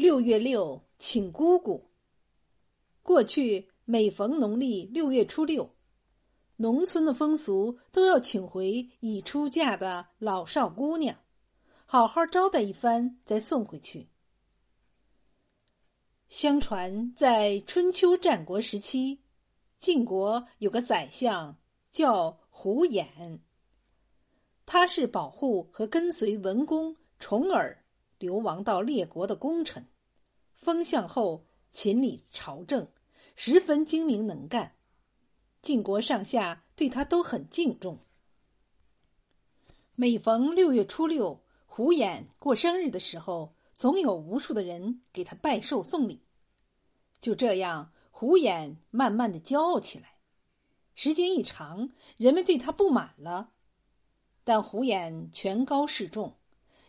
六月六请姑姑。过去每逢农历六月初六，农村的风俗都要请回已出嫁的老少姑娘，好好招待一番，再送回去。相传在春秋战国时期，晋国有个宰相叫胡衍，他是保护和跟随文公重耳。流亡到列国的功臣，封相后勤理朝政，十分精明能干。晋国上下对他都很敬重。每逢六月初六，胡衍过生日的时候，总有无数的人给他拜寿送礼。就这样，胡衍慢慢的骄傲起来。时间一长，人们对他不满了，但胡衍权高势重。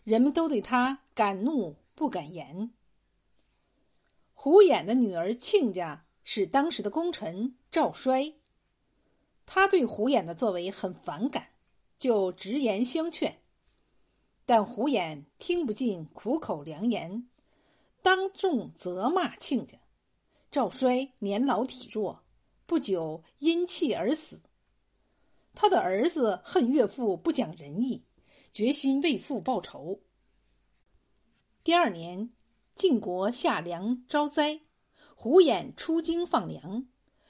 人们都对他敢怒不敢言。胡衍的女儿亲家是当时的功臣赵衰，他对胡衍的作为很反感，就直言相劝，但胡衍听不进苦口良言，当众责骂亲家。赵衰年老体弱，不久因气而死。他的儿子恨岳父不讲仁义。决心为父报仇。第二年，晋国下粮招灾，胡衍出京放粮，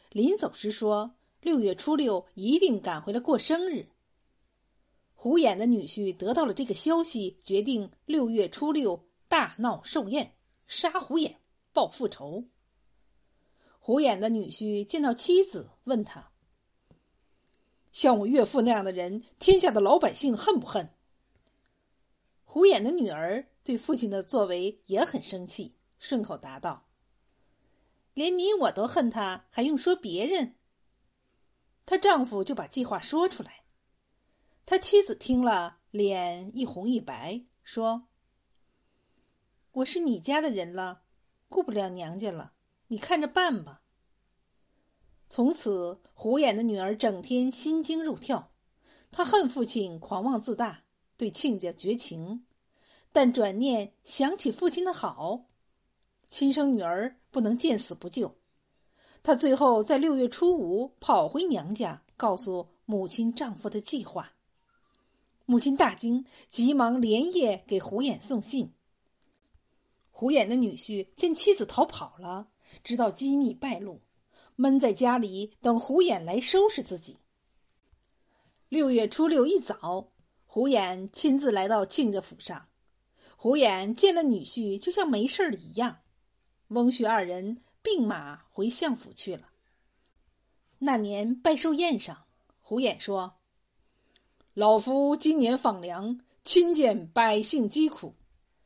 临走时说：“六月初六一定赶回来过生日。”胡衍的女婿得到了这个消息，决定六月初六大闹寿宴，杀胡衍报复仇。胡衍的女婿见到妻子，问他：“像我岳父那样的人，天下的老百姓恨不恨？”胡衍的女儿对父亲的作为也很生气，顺口答道：“连你我都恨他，还用说别人？”她丈夫就把计划说出来，他妻子听了，脸一红一白，说：“我是你家的人了，顾不了娘家了，你看着办吧。”从此，胡衍的女儿整天心惊肉跳，她恨父亲狂妄自大。对亲家绝情，但转念想起父亲的好，亲生女儿不能见死不救。她最后在六月初五跑回娘家，告诉母亲丈夫的计划。母亲大惊，急忙连夜给胡衍送信。胡衍的女婿见妻子逃跑了，知道机密败露，闷在家里等胡衍来收拾自己。六月初六一早。胡衍亲自来到亲家府上，胡衍见了女婿，就像没事儿一样。翁婿二人并马回相府去了。那年拜寿宴上，胡衍说：“老夫今年放粮，亲见百姓疾苦，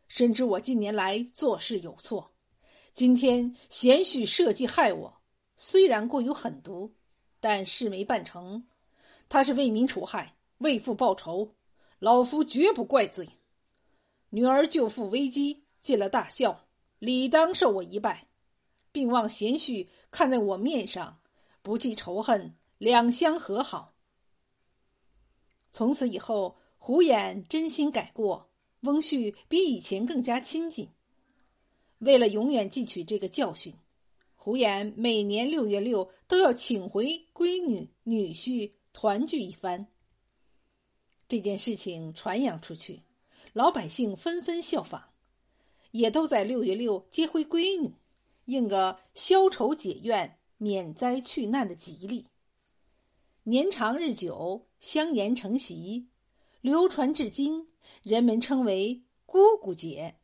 深知我近年来做事有错。今天贤婿设计害我，虽然过有狠毒，但事没办成。他是为民除害，为父报仇。”老夫绝不怪罪。女儿救父危机，尽了大孝，理当受我一拜，并望贤婿看在我面上，不计仇恨，两相和好。从此以后，胡衍真心改过，翁婿比以前更加亲近。为了永远记取这个教训，胡衍每年六月六都要请回闺女、女婿团聚一番。这件事情传扬出去，老百姓纷纷效仿，也都在六月六接回闺女，应个消愁解怨、免灾去难的吉利。年长日久，香言成习，流传至今，人们称为“姑姑节”。